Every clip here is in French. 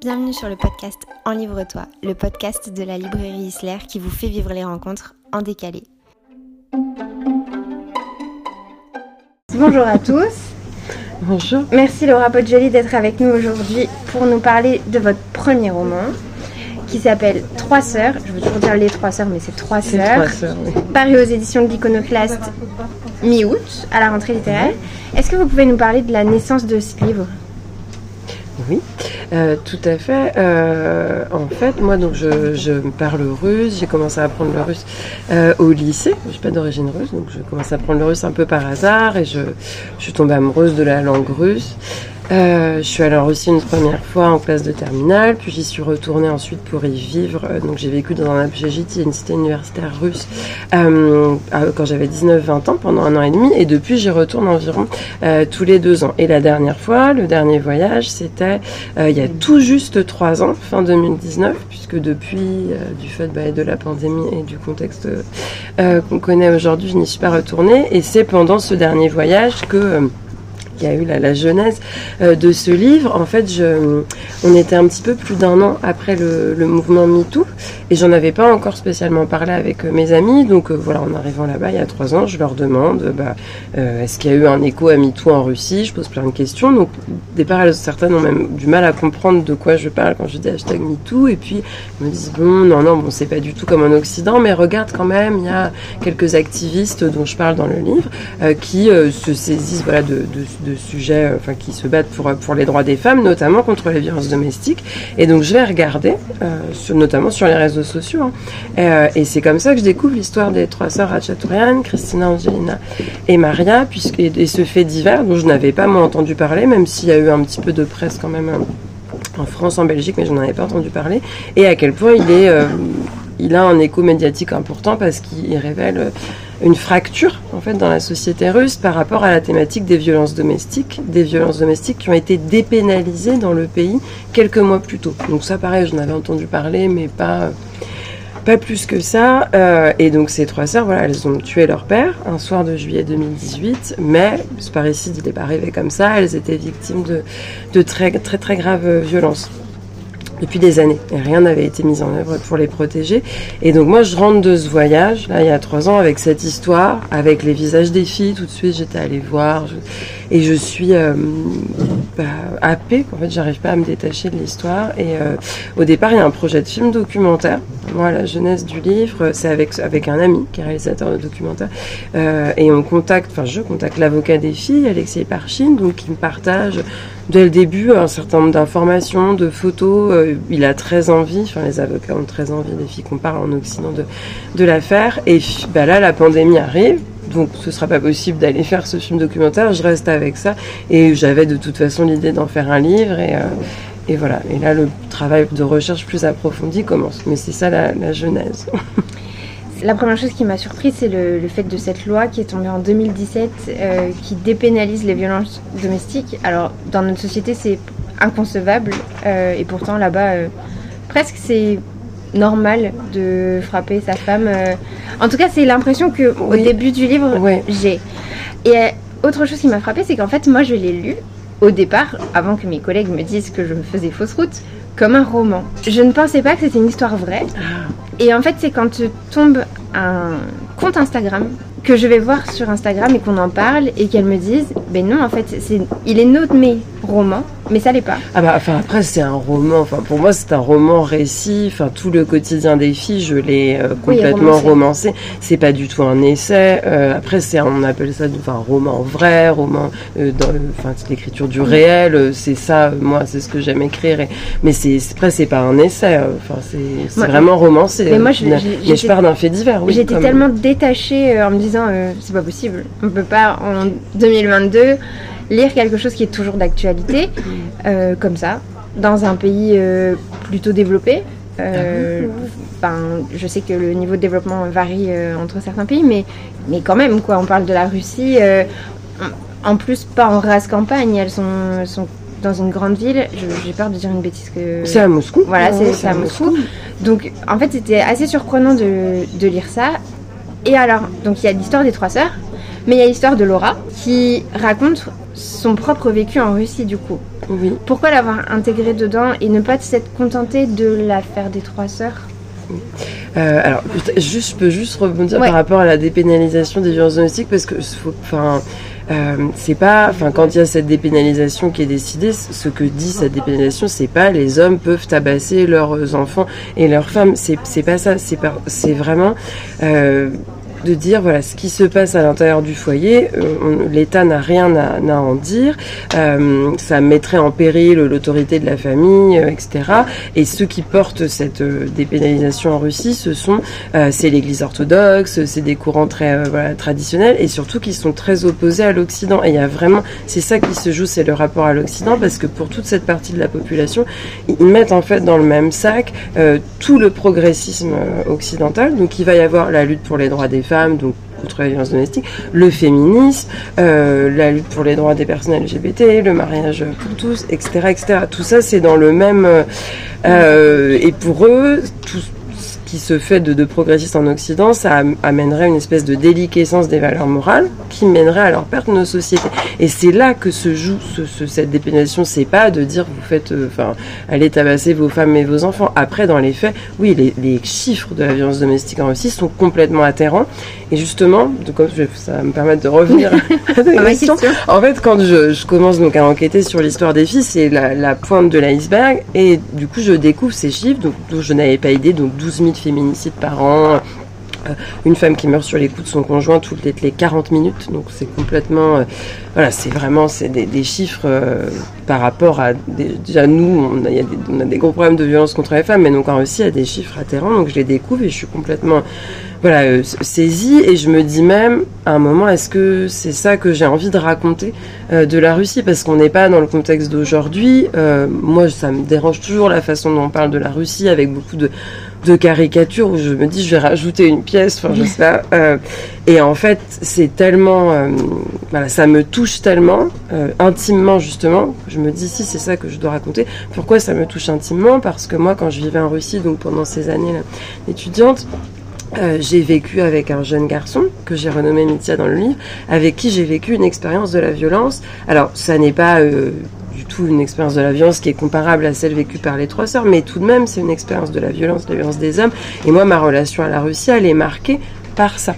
Bienvenue sur le podcast En Livre-toi, le podcast de la librairie Isler qui vous fait vivre les rencontres en décalé. Bonjour à tous. Bonjour. Merci Laura Poggioli d'être avec nous aujourd'hui pour nous parler de votre premier roman qui s'appelle Trois sœurs. Je veux toujours dire les trois sœurs, mais c'est Trois sœurs. trois sœurs, oui. Paru aux éditions de l'Iconoclaste mi-août à la rentrée littéraire. Est-ce que vous pouvez nous parler de la naissance de ce livre? Oui, euh, tout à fait. Euh, en fait, moi, donc, je, parle russe. J'ai commencé à apprendre le russe euh, au lycée. Je suis pas d'origine russe, donc je commence à apprendre le russe un peu par hasard et je, je suis tombée amoureuse de la langue russe. Euh, je suis allée en Russie une première fois en classe de terminale, puis j'y suis retournée ensuite pour y vivre. Euh, donc j'ai vécu dans un Abjégiti, une cité universitaire russe, euh, quand j'avais 19-20 ans, pendant un an et demi, et depuis j'y retourne environ euh, tous les deux ans. Et la dernière fois, le dernier voyage, c'était euh, il y a tout juste trois ans, fin 2019, puisque depuis, euh, du fait bah, de la pandémie et du contexte qu'on connaît aujourd'hui, je n'y suis pas retournée. Et c'est pendant ce dernier voyage que euh, il y a eu la, la genèse euh, de ce livre. En fait, on était un petit peu plus d'un an après le, mouvement MeToo et j'en avais pas encore spécialement parlé avec euh, mes amis. Donc euh, voilà, en arrivant là-bas il y a trois ans, je leur demande bah, est-ce qu'il y a eu un écho à MeToo en Russie? Je pose plein de questions. Donc au départ, certaines ont même du mal à comprendre de quoi je parle quand je dis hashtag MeToo. Et puis elles me disent bon, non, non, bon, c'est pas du tout comme en Occident, mais regarde quand même, il y a quelques activistes dont je parle dans le livre qui se saisissent voilà, de sujets, euh, enfin qui se battent pour, pour les droits des femmes, notamment contre les violences domestiques. Et donc je vais regarder, euh, notamment sur les réseaux sociaux. hein. Euh, et c'est comme ça que je découvre l'histoire des trois sœurs Ratchatourian, Christina, Angelina et Maria, puisque, et, ce fait divers dont je n'avais pas moi entendu parler, même s'il y a eu un petit peu de presse quand même. en France, en Belgique, mais je n'en avais pas entendu parler, et à quel point il est, il a un écho médiatique important parce qu'il révèle une fracture en fait dans la société russe par rapport à la thématique des violences domestiques, des violences domestiques qui ont été dépénalisées dans le pays quelques mois plus tôt. Donc ça, pareil, j'en avais entendu parler, mais pas plus que ça. Euh, et donc ces trois sœurs, voilà, elles ont tué leur père un soir de juillet 2018, mais ce parricide il n'est pas arrivé comme ça. Elles étaient victimes de, de très très très graves violences depuis des années. Et rien n'avait été mis en œuvre pour les protéger. Et donc moi, je rentre de ce voyage, là, il y a trois ans, avec cette histoire, avec les visages des filles. Tout de suite, j'étais allée voir. Et je suis euh, bah, happée. En fait, j'arrive pas à me détacher de l'histoire. Et euh, au départ, il y a un projet de film documentaire. Moi, la jeunesse du livre, c'est avec, avec un ami qui est réalisateur de documentaire. Euh, et on contacte, enfin, je contacte l'avocat des filles, Alexei Parchine, donc qui me partage dès le début un certain nombre d'informations, de photos. Euh, il a très envie, les avocats ont très envie des filles qu'on parle en Occident de, de l'affaire. Et bah là, la pandémie arrive. Donc ce sera pas possible d'aller faire ce film documentaire, je reste avec ça et j'avais de toute façon l'idée d'en faire un livre et, euh, voilà. Et là le travail de recherche plus approfondi commence. Mais c'est ça la, la genèse. La première chose qui m'a surprise, c'est le, le fait de cette loi qui est tombée en 2017, euh, qui dépénalise les violences domestiques. Alors, dans notre société, c'est inconcevable, euh, et pourtant, là-bas, euh, presque c'est normal de frapper sa femme. En tout cas, c'est l'impression que au Oui. début du livre, Ouais. j'ai. Et autre chose qui m'a frappée, c'est qu'en fait, moi, je l'ai lu au départ, avant que mes collègues me disent que je me faisais fausse route, comme un roman. Je ne pensais pas que c'était une histoire vraie. Et en fait, c'est quand tombe un compte Instagram que je vais voir sur Instagram et qu'on en parle et qu'elles me disent Ben non, en fait, il est nommé roman, mais ça l'est pas. Ah bah enfin après c'est un roman, enfin pour moi c'est un roman récit, enfin tout le quotidien des filles je l'ai euh, Oui, complètement romancé. romancé, c'est pas du tout un essai, Euh, après c'est on appelle ça enfin un roman vrai, roman euh, dans enfin c'est l'écriture du réel, c'est ça moi c'est ce que j'aime écrire, et, mais c'est après c'est pas un essai, enfin c'est vraiment romancé. Mais moi, je- mais pars d'un fait divers, oui. J'étais tellement détachée en me disant C'est pas possible, on peut pas en 2022 lire quelque chose qui est toujours d'actualité, euh, comme ça, dans un pays euh, plutôt développé. Euh, ben, je sais que le niveau de développement varie euh, entre certains pays, mais, mais quand même, quoi, on parle de la Russie. en plus, pas en race campagne, elles sont, elles sont dans une grande ville. J'ai peur de dire une bêtise que. C'est à Moscou. Voilà, Ouais, c'est à Moscou. Donc, en fait, c'était assez surprenant de, de lire ça. Et alors, donc il y a l'histoire des trois sœurs, mais il y a l'histoire de Laura qui raconte son propre vécu en Russie du coup. Oui. Pourquoi l'avoir intégré dedans et ne pas s'être contenté de l'affaire des trois sœurs euh, alors, juste, je peux juste rebondir par rapport à la dépénalisation des violences domestiques parce que, enfin, euh, c'est pas, enfin, quand il y a cette dépénalisation qui est décidée, ce que dit cette dépénalisation, c'est pas les hommes peuvent tabasser leurs enfants et leurs femmes. C'est, pas ça. C'est c'est vraiment. Euh, de dire voilà ce qui se passe à l'intérieur du foyer, euh, l'État n'a rien à, à, en dire, euh, ça mettrait en péril l'autorité de la famille, euh, etc. Et ceux qui portent cette dépénalisation en Russie, ce sont c'est l'Église orthodoxe, c'est des courants très voilà, traditionnels et surtout qui sont très opposés à l'Occident. Et il y a vraiment c'est ça qui se joue, c'est le rapport à l'Occident parce que pour toute cette partie de la population, ils mettent en fait dans le même sac tout le progressisme occidental. Donc il va y avoir la lutte pour les droits des femmes, donc contre la violence domestique, le féminisme, euh, la lutte pour les droits des personnes LGBT, le mariage pour tous, etc. etc. Tout ça, c'est dans le même... Euh, et pour eux, tout, qui se fait de, de progressistes en Occident, ça amènerait une espèce de déliquescence des valeurs morales qui mènerait à leur perte de nos sociétés. Et c'est là que se joue ce, cette dépénalisation. C'est pas de dire vous faites, euh, enfin, allez tabasser vos femmes et vos enfants. Après, dans les faits, oui, les, les chiffres de la violence domestique en Russie sont complètement atterrants. Et justement, donc, ça va me permettre de revenir à la question. En fait, quand je, je, commence donc à enquêter sur l'histoire des filles, c'est la, la, pointe de l'iceberg. Et du coup, je découvre ces chiffres, donc, dont je n'avais pas idée, donc 12 000 féminicides par an, euh, une femme qui meurt sur les coups de son conjoint toutes les 40 minutes. Donc c'est complètement, euh, voilà, c'est vraiment c'est des, chiffres euh, par rapport à déjà nous, on a, des, on a, des, gros problèmes de violence contre les femmes, mais donc en Russie il y a des chiffres atterrants. Donc je les découvre et je suis complètement voilà saisie et je me dis même à un moment est-ce que c'est ça que j'ai envie de raconter de la Russie? Parce qu'on n'est pas dans le contexte d'aujourd'hui. moi ça me dérange toujours la façon dont on parle de la Russie avec beaucoup de de caricature où je me dis je vais rajouter une pièce, enfin je sais pas. Euh, et en fait, c'est tellement, euh, voilà, ça me touche tellement euh, intimement justement. Je me dis si c'est ça que je dois raconter. Pourquoi ça me touche intimement? Parce que moi, quand je vivais en Russie, donc pendant ces années étudiantes, euh, j'ai vécu avec un jeune garçon que j'ai renommé Mitya dans le livre, avec qui j'ai vécu une expérience de la violence. Alors, ça n'est pas du tout une expérience de la violence qui est comparable à celle vécue par les trois sœurs, mais tout de même, c'est une expérience de la violence, de la violence des hommes. Et moi, ma relation à la Russie, elle est marquée par ça.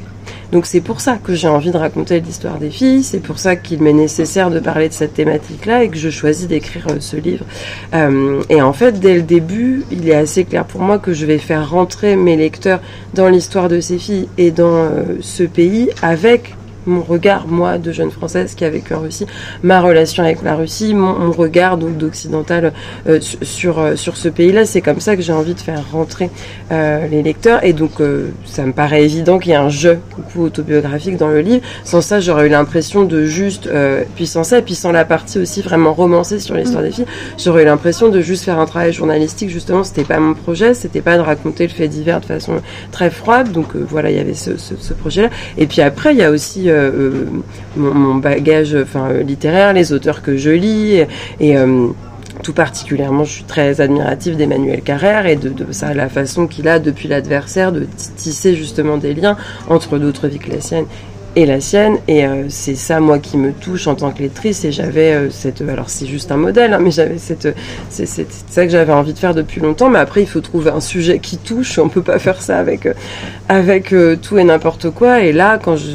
Donc c'est pour ça que j'ai envie de raconter l'histoire des filles, c'est pour ça qu'il m'est nécessaire de parler de cette thématique-là et que je choisis d'écrire euh, ce livre. Euh, et en fait, dès le début, il est assez clair pour moi que je vais faire rentrer mes lecteurs dans l'histoire de ces filles et dans euh, ce pays avec mon regard, moi, de jeune française qui a vécu en Russie, ma relation avec la Russie, mon, regard donc d'occidental euh, sur euh, sur ce pays-là, c'est comme ça que j'ai envie de faire rentrer euh, les lecteurs. Et donc, ça me paraît évident qu'il y a un jeu beaucoup autobiographique dans le livre. Sans ça, j'aurais eu l'impression de juste, puis sans ça, puis sans la partie aussi vraiment romancée sur l'histoire des filles, j'aurais eu l'impression de juste faire un travail journalistique. Justement, c'était pas mon projet, c'était pas de raconter le fait divers de façon très froide. Donc voilà, il y avait ce, ce, ce projet-là. Et puis après, il y a aussi euh, euh, mon, bagage euh, littéraire, les auteurs que je lis et tout particulièrement, je suis très admirative d'Emmanuel Carrère et de, de, ça, la façon qu'il a depuis l'adversaire de tisser justement des liens entre d'autres vies que la sienne et la sienne. Et c'est ça, moi, qui me touche en tant que lectrice. Et j'avais cette. Alors, c'est juste un modèle, hein, mais j'avais cette. C'est ça que j'avais envie de faire depuis longtemps. Mais après, il faut trouver un sujet qui touche. On peut pas faire ça avec, avec tout et n'importe quoi. Et là, quand je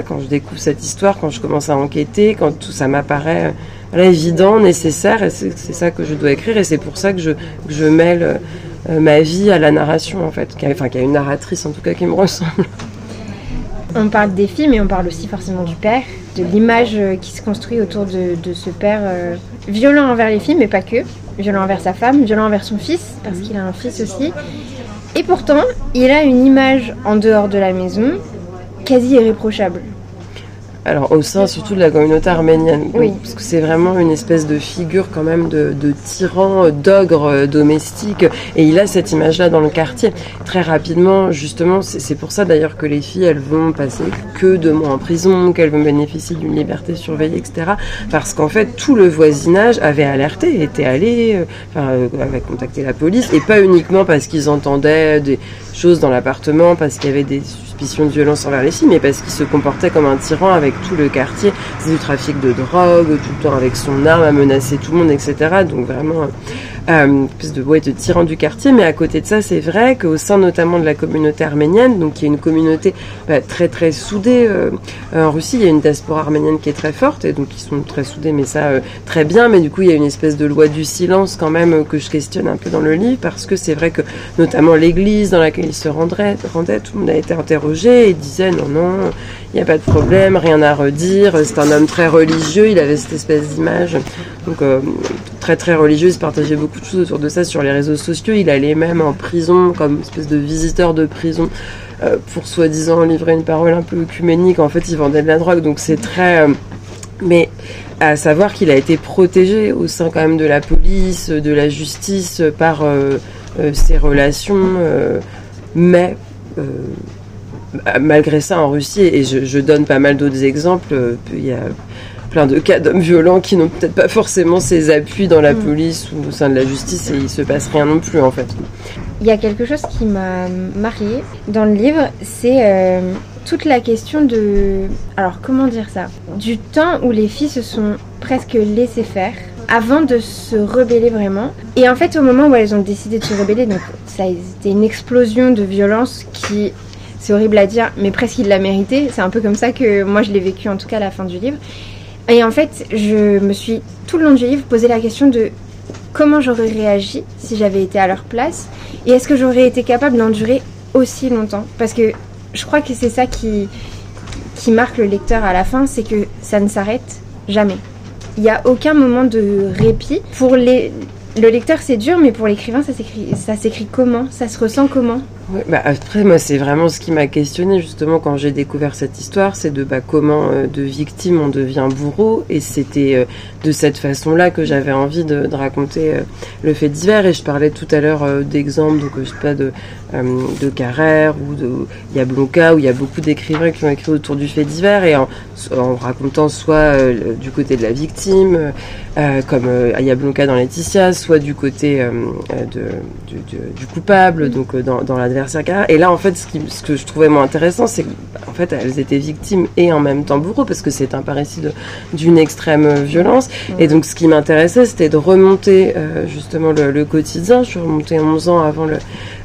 quand je découvre cette histoire, quand je commence à enquêter, quand tout ça m'apparaît euh, évident, nécessaire, et c'est ça que je dois écrire, et c'est pour ça que je, mêle euh, ma vie à la narration, en fait, qui a, enfin, qui a une narratrice en tout cas qui me ressemble. On parle des filles, mais on parle aussi forcément du père, de l'image euh, qui se construit autour de ce père violent envers les filles, mais pas que, violent envers sa femme, violent envers son fils, parce qu'il a un fils aussi. Et pourtant, il a une image en dehors de la maison quasi irréprochable. Alors au sein surtout de la communauté arménienne, oui. parce que c'est vraiment une espèce de figure quand même de, tyran, d'ogre domestique, et il a cette image-là dans le quartier. Très rapidement, justement, c'est pour ça d'ailleurs que les filles, elles vont passer que deux mois en prison, qu'elles vont bénéficier d'une liberté surveillée, etc. Parce qu'en fait, tout le voisinage avait alerté, était allé, euh, enfin, euh, avait contacté la police, et pas uniquement parce qu'ils entendaient des dans l'appartement, parce qu'il y avait des suspicion de violence envers les filles, mais parce qu'il se comportait comme un tyran avec tout le quartier. C'est du trafic de drogue, tout le temps avec son arme à menacer tout le monde, etc. Donc vraiment, euh, plus de, ouais, de tyran du quartier. Mais à côté de ça, c'est vrai qu'au sein notamment de la communauté arménienne, donc qui est une communauté bah, très très soudée euh, en Russie, il y a une diaspora arménienne qui est très forte et donc ils sont très soudés, mais ça euh, très bien. Mais du coup, il y a une espèce de loi du silence quand même que je questionne un peu dans le livre parce que c'est vrai que notamment l'église dans laquelle il se rendrait, rendait, tout le monde a été interrogé et disait non non, il n'y a pas de problème, rien à redire. C'est un homme très religieux, il avait cette espèce d'image donc très très religieux, il se partageait beaucoup de choses autour de ça sur les réseaux sociaux. Il allait même en prison comme espèce de visiteur de prison euh, pour soi-disant livrer une parole un peu œcuménique. En fait, il vendait de la drogue, donc c'est très. Euh, mais à savoir qu'il a été protégé au sein quand même de la police, de la justice par euh, ses relations, mais malgré ça en Russie, et je, je donne pas mal d'autres exemples, il y a plein de cas d'hommes violents qui n'ont peut-être pas forcément ses appuis dans la mm. police ou au sein de la justice et il se passe rien non plus en fait. Il y a quelque chose qui m'a mariée dans le livre, c'est euh, toute la question de... Alors comment dire ça? Du temps où les filles se sont presque laissées faire avant de se rebeller vraiment. Et en fait au moment où elles ont décidé de se rebeller, donc ça a été une explosion de violence qui c'est horrible à dire, mais presque il l'a mérité. C'est un peu comme ça que moi je l'ai vécu en tout cas à la fin du livre. Et en fait, je me suis tout le long du livre posé la question de comment j'aurais réagi si j'avais été à leur place et est-ce que j'aurais été capable d'endurer aussi longtemps? Parce que je crois que c'est ça qui, qui marque le lecteur à la fin, c'est que ça ne s'arrête jamais. Il n'y a aucun moment de répit. Pour les, le lecteur, c'est dur, mais pour l'écrivain, ça s'écrit, comment? Ça se ressent comment? Bah après, moi, c'est vraiment ce qui m'a questionné justement quand j'ai découvert cette histoire, c'est de bah, comment euh, de victime on devient bourreau, et c'était euh, de cette façon-là que j'avais envie de, de raconter euh, le fait divers. Et je parlais tout à l'heure d'exemples, donc je sais pas de de Carrère ou de Yablonka, où il y a beaucoup d'écrivains qui ont écrit autour du fait divers et en, en racontant soit du côté de la victime, comme Yablonka dans Laetitia, soit du côté de, du, du, coupable, donc dans, dans la et là, en fait, ce, qui, ce que je trouvais moins intéressant, c'est qu'en fait, elles étaient victimes et en même temps bourreaux, parce que c'est un récit d'une extrême violence. Et donc, ce qui m'intéressait, c'était de remonter euh, justement le, quotidien. Je suis remontée 11 ans avant le,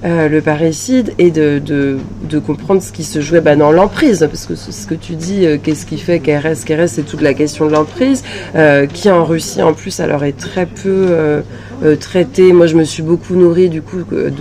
euh, le parricide et de, de, de, comprendre ce qui se jouait bah, dans l'emprise, parce que ce que tu dis, euh, qu'est-ce qui fait qu'elle reste, c'est toute la question de l'emprise, qui en Russie, en plus, alors est très peu traitée. Moi, je me suis beaucoup nourrie, du coup, de,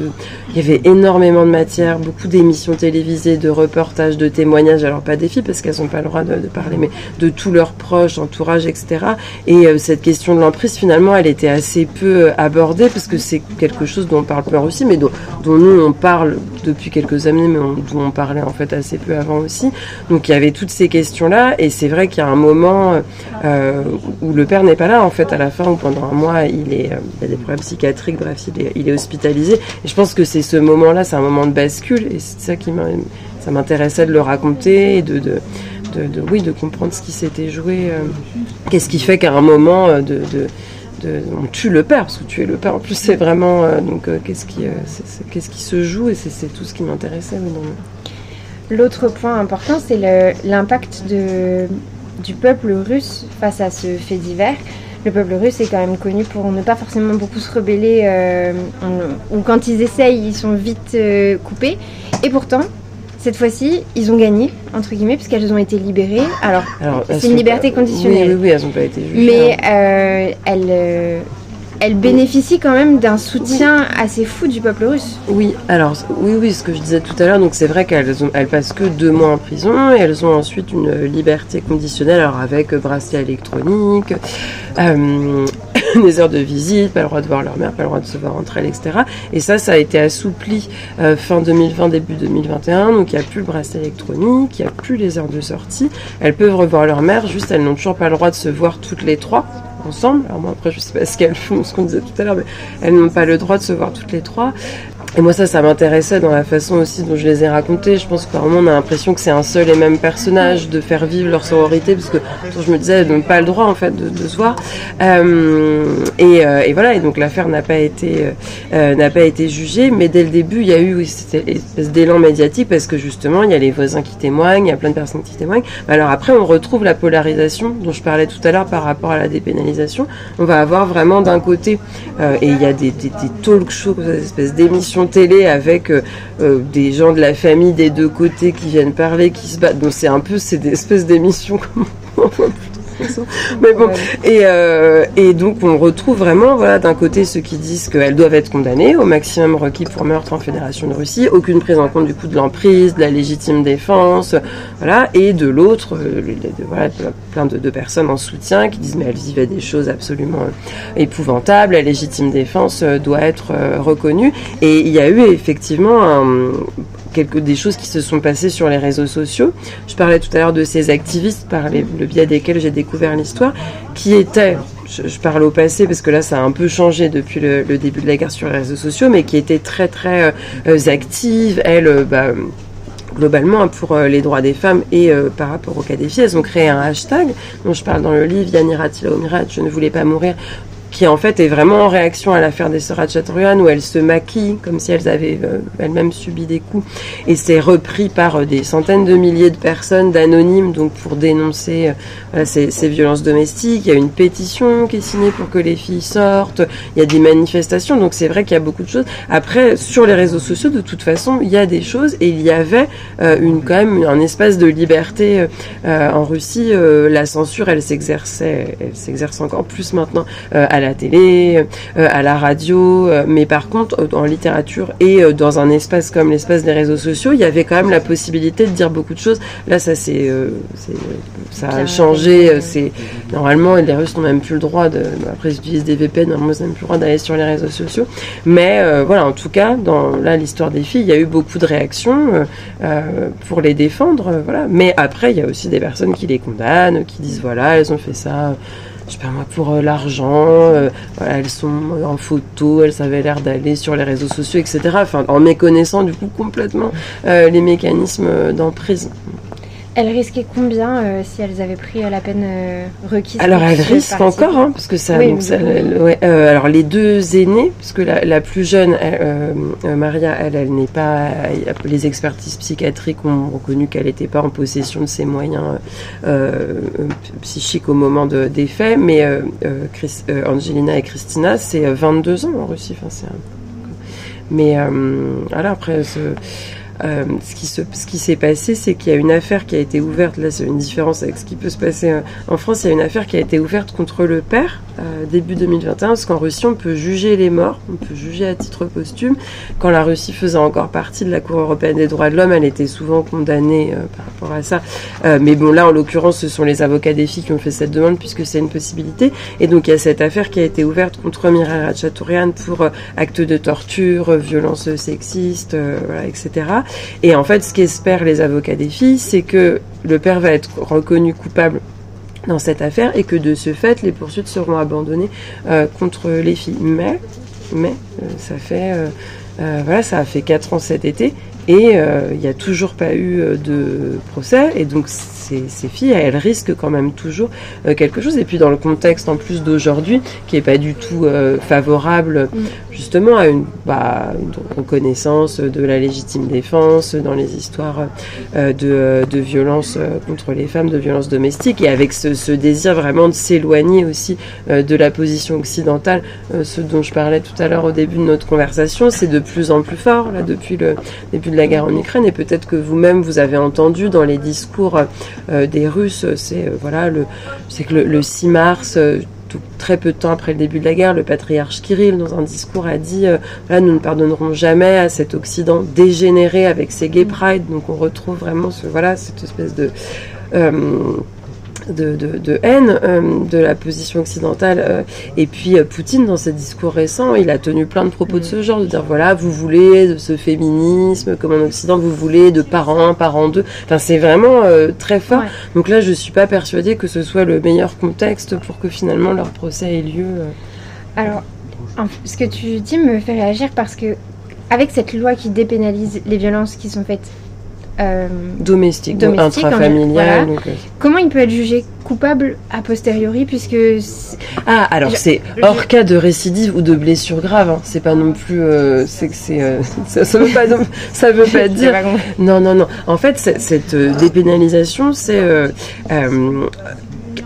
il y avait énormément de matière, beaucoup d'émissions télévisées, de reportages, de témoignages. Alors pas des filles parce qu'elles n'ont pas le droit de, parler, mais de tous leurs proches, entourage, etc. Et euh, cette question de l'emprise, finalement, elle était assez peu euh, abordée parce que c'est quelque chose dont on parle peu en Russie, mais dont, nous on parle depuis quelques années, mais dont on parlait en fait assez peu avant aussi. Donc il y avait toutes ces questions-là, et c'est vrai qu'il y a un moment euh, où le père n'est pas là en fait à la fin, ou pendant un mois il est, il a des problèmes psychiatriques, bref, il est, hospitalisé. Et je pense que c'est ce moment-là, c'est un moment de bascule, et c'est ça qui m'intéressait de le raconter et de, de, oui, de comprendre ce qui s'était joué. Euh, qu'est-ce qui fait qu'à un moment, euh, de, on tue le père, parce que tuer le père, en plus, c'est vraiment. Euh, donc, qu'est-ce qui, qu'est-ce qui se joue, et c'est tout ce qui m'intéressait. L'autre point important, c'est l'impact du peuple russe face à ce fait divers le peuple russe est quand même connu pour ne pas forcément beaucoup se rebeller, euh, ou quand ils essayent, ils sont vite euh, coupés. Et pourtant, cette fois-ci, ils ont gagné, entre guillemets, puisqu'elles ont été libérées. Alors, c'est une liberté conditionnelle. Oui, oui, oui, elles n'ont pas été jugées. Mais hein. euh, elles elle bénéficie quand même d'un soutien assez fou du peuple russe. Oui, alors oui, oui, ce que je disais tout à l'heure, donc c'est vrai qu'elles elles passent que deux mois en prison et elles ont ensuite une liberté conditionnelle, alors avec bracelet électronique, euh, des heures de visite, pas le droit de voir leur mère, pas le droit de se voir entre elles, etc. Et ça, ça a été assoupli euh, fin 2020, début 2021, donc il n'y a plus le bracelet électronique, il n'y a plus les heures de sortie. Elles peuvent revoir leur mère, juste elles n'ont toujours pas le droit de se voir toutes les trois ensemble. Alors moi après je sais pas ce qu'elles font, ce qu'on disait tout à l'heure, mais elles n'ont pas le droit de se voir toutes les trois. Et moi, ça, ça m'intéressait dans la façon aussi dont je les ai racontés. Je pense que moment, on a l'impression que c'est un seul et même personnage, de faire vivre leur sororité, parce que je me disais, ils n'ont pas le droit, en fait, de, de se voir. Euh, et, euh, et, voilà, et donc l'affaire n'a pas été euh, n'a pas été jugée, mais dès le début, il y a eu cette espèce d'élan médiatique, parce que justement, il y a les voisins qui témoignent, il y a plein de personnes qui témoignent. Alors après, on retrouve la polarisation dont je parlais tout à l'heure par rapport à la dépénalisation. On va avoir vraiment d'un côté, et il y a des, des, des talk shows, des espèces d'émissions télé avec euh, euh, des gens de la famille des deux côtés qui viennent parler, qui se battent. Donc c'est un peu, c'est des espèces d'émissions mais bon, et, euh, et donc on retrouve vraiment, voilà, d'un côté ceux qui disent qu'elles doivent être condamnées au maximum requis pour meurtre en Fédération de Russie, aucune prise en compte du coup de l'emprise, de la légitime défense, voilà, et de l'autre, euh, voilà, plein de, de, personnes en soutien qui disent mais elles vivaient des choses absolument euh, épouvantables, la légitime défense doit être reconnue, et il y a eu effectivement un, quelques des choses qui se sont passées sur les réseaux sociaux. Je parlais tout à l'heure de ces activistes par le biais desquels j'ai découvert l'histoire, qui étaient je, parle au passé parce que là ça a un peu changé depuis le, début de la guerre sur les réseaux sociaux, mais qui étaient très très euh, actives, elles, euh, bah, globalement pour euh, les droits des femmes et par rapport au cas des filles, elles ont créé un hashtag dont je parle dans le livre Yanira Omirat, je ne voulais pas mourir, qui en fait est vraiment en réaction à l'affaire des sœurs Chateaubriand où elles se maquillent comme si elles avaient euh, elles-mêmes subi des coups. Et c'est repris par euh, des centaines de milliers de personnes d'anonymes donc pour dénoncer euh, ces, ces, violences domestiques. Il y a une pétition qui est signée pour que les filles sortent. Il y a des manifestations donc c'est vrai qu'il y a beaucoup de choses. Après sur les réseaux sociaux de toute façon il y a des choses. Et il y avait une quand même un espace de liberté en Russie la censure elle s'exerçait elle s'exerce encore plus maintenant la télé, euh, à la radio, euh, mais par contre, euh, en littérature et dans un espace comme l'espace des réseaux sociaux, il y avait quand même la possibilité de dire beaucoup de choses. Là, ça c'est, ça a changé. C'est normalement, les Russes n'ont même plus le droit de. Après, ils utilisent des VPN, normalement, ils n'ont même plus le droit d'aller sur les réseaux sociaux. Mais voilà, en tout cas, dans là l'histoire des filles, il y a eu beaucoup de réactions pour les défendre. voilà. Mais après, il y a aussi des personnes qui les condamnent, qui disent voilà, elles ont fait ça je sais pas moi, pour euh, l'argent, euh, voilà, elles sont en photo, elles avaient l'air d'aller sur les réseaux sociaux, etc. Enfin, en méconnaissant du coup complètement euh, les mécanismes d'emprise. Elles risquaient combien euh, si elles avaient pris euh, la peine euh, requise Alors elles risquent encore, hein, parce que ça. donc, ça ouais, alors les deux aînées, parce que la, la plus jeune, Maria, elle, elle n'est pas. Les expertises psychiatriques ont reconnu qu'elle n'était pas en possession de ses moyens psychiques au moment de, des faits, mais Chris, Angelina et Christina, c'est 22 ans en Russie. Enfin, c'est un... Mais voilà, après. Euh, ce qui se, s'est passé, c'est qu'il y a une affaire qui a été ouverte. Là, c'est une différence avec ce qui peut se passer euh, en France. Il y a une affaire qui a été ouverte contre le père euh, début 2021, parce qu'en Russie, on peut juger les morts, on peut juger à titre posthume. Quand la Russie faisait encore partie de la Cour européenne des droits de l'homme, elle était souvent condamnée par rapport à ça. mais bon, là, en l'occurrence, ce sont les avocats des filles qui ont fait cette demande, puisque c'est une possibilité. Et donc, il y a cette affaire qui a été ouverte contre Mireille Ratchatourian pour actes de torture, violences sexistes, voilà, etc. Et en fait, ce qu'espèrent les avocats des filles, c'est que le père va être reconnu coupable dans cette affaire et que de ce fait, les poursuites seront abandonnées euh, contre les filles. Mais, euh, ça fait euh, ça a fait 4 ans cet été et il n'y a toujours pas eu de procès et donc ces, filles, elles risquent quand même toujours euh, quelque chose. Et puis dans le contexte en plus d'aujourd'hui, qui est pas du tout euh, favorable mm. justement à une, bah, une, reconnaissance de la légitime défense dans les histoires euh, de, de violence contre les femmes, de violence domestique, et avec ce, ce désir vraiment de s'éloigner aussi de la position occidentale, ce dont je parlais tout à l'heure au début de notre conversation, c'est de plus en plus fort là depuis le début de la guerre en Ukraine, et peut-être que vous-même vous avez entendu dans les discours des Russes. C'est euh, voilà, le, que le, 6 mars euh, tout, très peu de temps après le début de la guerre, le patriarche Kirill, dans un discours, a dit voilà, nous ne pardonnerons jamais à cet Occident dégénéré avec ses gay pride. Donc on retrouve vraiment ce, voilà, cette espèce de de, de, de haine euh, de la position occidentale. Euh, et puis euh, Poutine, dans ses discours récents, il a tenu plein de propos de ce genre, de dire voilà, vous voulez de ce féminisme comme en Occident, vous voulez de parents un, parents deux. Enfin, c'est vraiment très fort. Donc là, je suis pas persuadée que ce soit le meilleur contexte pour que finalement leur procès ait lieu. Alors, ce que tu dis me fait réagir parce que avec cette loi qui dépénalise les violences qui sont faites euh, domestique, intrafamilial. voilà. donc, euh, Comment il peut être jugé coupable a posteriori puisque Ah, alors Je- c'est je- hors cas de récidive ou de blessure grave. hein. C'est pas non plus. euh, c'est que c'est. euh, ça, ça veut pas. Ça veut pas dire. Non, non, non. En fait, c'est- cette euh, dépénalisation, c'est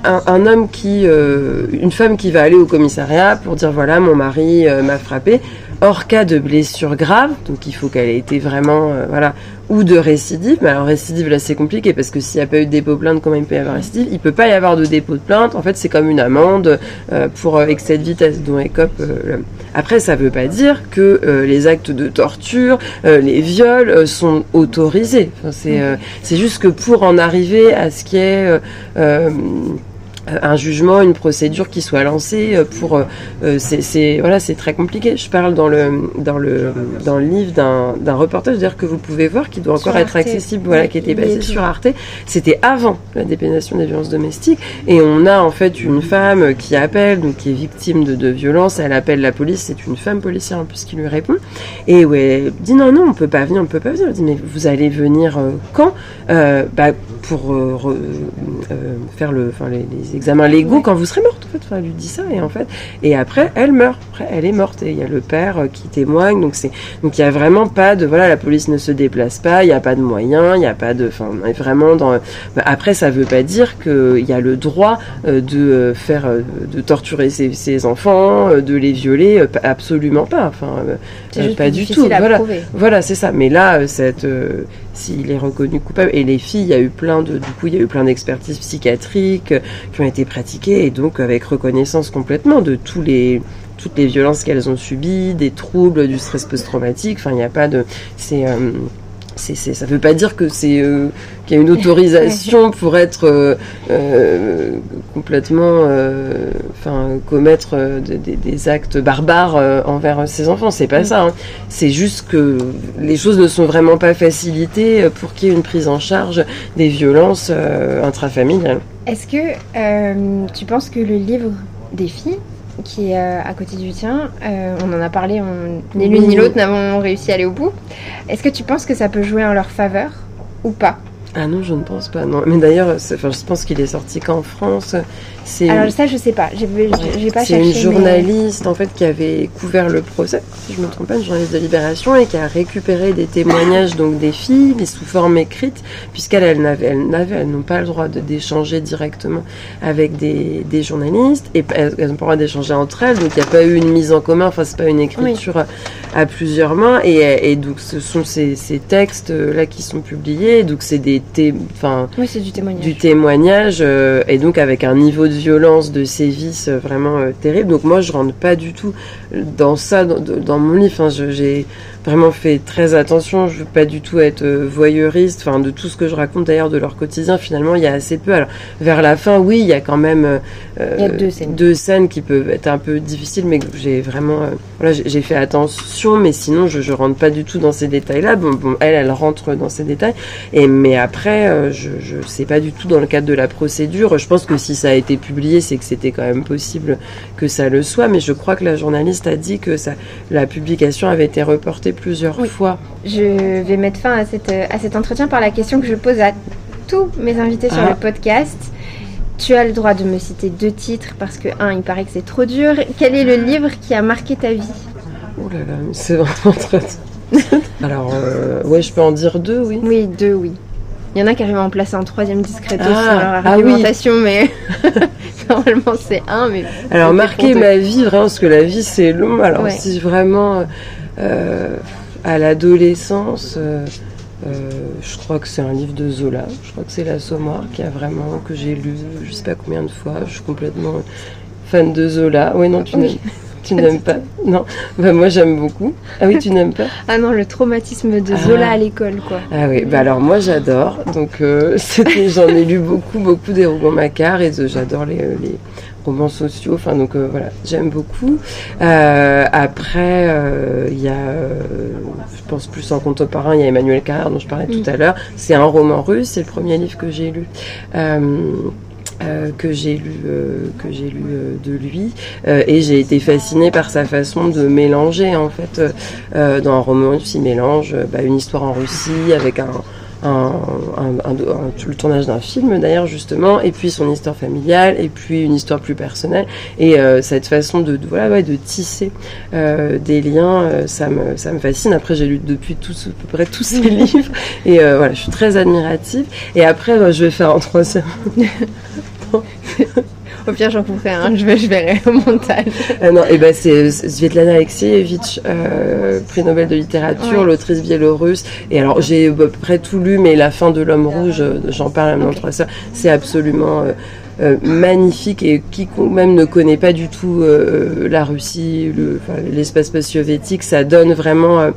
un, un homme qui, euh, une femme qui va aller au commissariat pour dire voilà, mon mari euh, m'a frappé. Hors cas de blessure grave, donc il faut qu'elle ait été vraiment, euh, voilà, ou de récidive. Mais alors récidive là c'est compliqué parce que s'il n'y a pas eu de dépôt de plainte, comment il peut y avoir récidive? Il peut pas y avoir de dépôt de plainte. En fait, c'est comme une amende euh, pour euh, excès de vitesse dont écope euh. Après, ça veut pas dire que euh, les actes de torture, euh, les viols sont autorisés. C'est juste que pour en arriver à ce qui est un jugement, une procédure qui soit lancée euh, pour euh, euh, c'est voilà c'est très compliqué. Je parle dans le dans le dans le livre d'un reportage d'ailleurs que vous pouvez voir qui doit encore être accessible voilà qui était toujours. sur Arte. C'était avant la dépénalisation des violences domestiques et on a en fait une femme qui appelle donc qui est victime de, de violences. Elle appelle la police. C'est une femme policière en plus qui lui répond et ouais elle dit non non on peut pas venir on peut pas venir. Elle dit mais vous allez venir quand? Euh, bah, pour euh, re- euh, faire le, enfin, les, les examens légaux Ouais. quand vous serez morte. En fait, enfin, elle lui dit ça et en fait, et après, elle meurt. Après, elle est morte et il y a le père euh, qui témoigne. Donc c'est, donc il y a vraiment pas de, voilà, la police ne se déplace pas, il n'y a pas de moyens, il n'y a pas de, enfin, on est vraiment dans. bah, après, ça veut pas dire qu'il y a le droit euh, de euh, faire, de torturer ses, ses enfants, de les violer, absolument pas. Enfin, juste pas du tout. Voilà. prouver. Voilà, c'est ça. Mais là, cette, euh, s'il est reconnu coupable, et les filles, il y a eu plein de, du coup, il y a eu plein d'expertises psychiatriques qui ont été pratiquées, et donc avec reconnaissance complètement de tous les, toutes les violences qu'elles ont subies, des troubles, du stress post-traumatique. Enfin, il n'y a pas de, c'est, euh, c'est, c'est, ça veut pas dire que c'est euh, qu'il y a une autorisation pour être euh, euh, complètement, enfin, commettre des, actes barbares envers ses enfants. C'est pas Mm. ça. hein. C'est juste que les choses ne sont vraiment pas facilitées pour qu'il y ait une prise en charge des violences intrafamiliales. Est-ce que tu penses que le livre des filles, qui est euh, à côté du tien, euh, on en a parlé, on, ni l'une ni l'autre n'avons réussi à aller au bout. Est-ce que tu penses que ça peut jouer en leur faveur ou pas? Ah non, je ne pense pas. Non, mais d'ailleurs, enfin, je pense qu'il est sorti qu'en France. Alors ça, je sais pas. J'ai pas C'est une mais- journaliste en fait qui avait couvert le procès, si je me trompe pas, une journaliste de Libération et qui a récupéré des témoignages donc des filles, mais sous forme écrite, puisqu'elles elles n'avaient elles n'ont pas le droit de d'échanger directement avec des, des journalistes et elles elles n'ont pas le droit d'échanger entre elles, donc il n'y a pas eu une mise en commun, enfin c'est pas une écriture à, à plusieurs mains et, et donc ce sont ces, ces textes là qui sont publiés, donc c'est des enfin Oui, c'est du témoignage. du témoignage euh, et donc avec un niveau de violence, de sévices euh, vraiment euh, terrible. Donc moi je rentre pas du tout dans ça dans, mon livre. Enfin, j'ai vraiment fait très attention. Je veux pas du tout être euh, voyeuriste. Enfin de tout ce que je raconte d'ailleurs de leur quotidien, finalement il y a assez peu. Alors vers la fin, oui, il y a quand même euh, Il y a deux scènes. deux scènes qui peuvent être un peu difficiles, mais j'ai vraiment euh, voilà j'ai j'ai fait attention. Mais sinon je, je rentre pas du tout dans ces détails-là. Bon, bon elle elle rentre dans ces détails. Et mais après, euh, je je sais pas du tout dans le cadre de la procédure. Je pense que si ça a été publié, c'est que c'était quand même possible que ça le soit. Mais je crois que la journaliste a dit que ça, la publication avait été reportée plusieurs Oui. fois. Je vais mettre fin à, cette, à cet entretien par la question que je pose à tous mes invités sur Ah. le podcast. Tu as le droit de me citer deux titres parce que, un, il paraît que c'est trop dur. Quel est le livre qui a marqué ta vie? Oh là là, c'est vraiment très. Alors, euh, ouais, je peux en dire deux, oui. Oui, deux, oui. Il y en a qui arrivent à en placer un troisième discretos Ah, dans leur ah oui. argumentation, mais normalement c'est un, mais... Alors, marquer ma vie, vraiment, parce que la vie, c'est long. Alors, Ouais. si vraiment, euh, à l'adolescence, euh, euh, je crois que c'est un livre de Zola. Je crois que c'est L'Assommoir qui a vraiment, que j'ai lu, je sais pas combien de fois. Je suis complètement fan de Zola. Ouais, non, tu Oui. tu n'aimes pas Non, bah, moi, j'aime beaucoup. Ah oui, tu n'aimes pas? Ah non, le traumatisme de Ah. Zola à l'école, quoi. Ah oui, bah alors moi j'adore. Donc euh, c'était- j'en ai lu beaucoup, beaucoup des romans Macquart et de- j'adore les, euh, les romans sociaux. Enfin donc euh, voilà, j'aime beaucoup. Euh, après euh, il y a, je pense plus en contemporain, il y a Emmanuel Carrère dont je parlais Mm. tout à l'heure. C'est un roman russe, c'est le premier livre que j'ai lu. Euh, que j'ai lu, que j'ai lu de lui, et j'ai été fascinée par sa façon de mélanger en fait dans un roman il mélange bah, une histoire en Russie avec un un, un, le tournage d'un film d'ailleurs justement, et puis son histoire familiale, et puis une histoire plus personnelle. Et euh, cette façon de, voilà, ouais, de tisser euh, des liens, euh, ça, me, ça me fascine. Après, j'ai lu depuis tous, à peu près tous ses livres, et voilà, je suis très admirative. Et après, je vais faire un troisième. Au pire, j'en ferai un, je, je verrai au montage. Ah non, et ben c'est Svetlana Alexievich, euh, prix Nobel de littérature, l'autrice biélorusse. Et alors, j'ai à peu près tout lu, mais La fin de l'homme rouge, j'en parle même okay. dans c'est absolument. Euh, euh, magnifique et qui même ne connaît pas du tout euh, la Russie, l'espace le, soviétique, ça donne vraiment euh,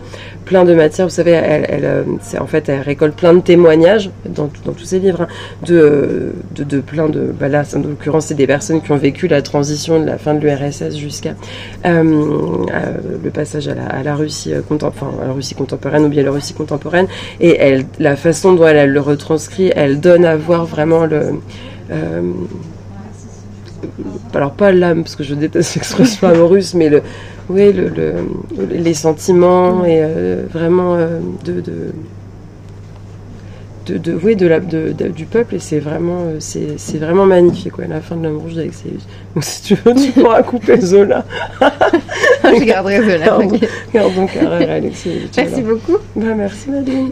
plein de matières. Vous savez, elle, elle en fait, elle récolte plein de témoignages dans, dans tous ses livres hein, de, de, de, plein de. Bah là, en l'occurrence, c'est des personnes qui ont vécu la transition de la fin de l'URSS jusqu'à le passage à la, à la Russie enfin, à la Russie contemporaine ou bien la Russie contemporaine. Et elle, la façon dont elle, elle le retranscrit, elle donne à voir vraiment le euh, alors pas l'âme parce que je déteste l'expression amoureuse, mais le, oui, le, les sentiments et euh, vraiment euh, de, de, de, de, oui, de la, de, du peuple et c'est vraiment, c'est, c'est vraiment magnifique. Ouais, la fin de l'homme rouge ses... Donc si tu veux, tu pourras couper Zola. je garderai Zola. Gardons, gardons Carrère. Merci beaucoup. Bah, merci Madeleine.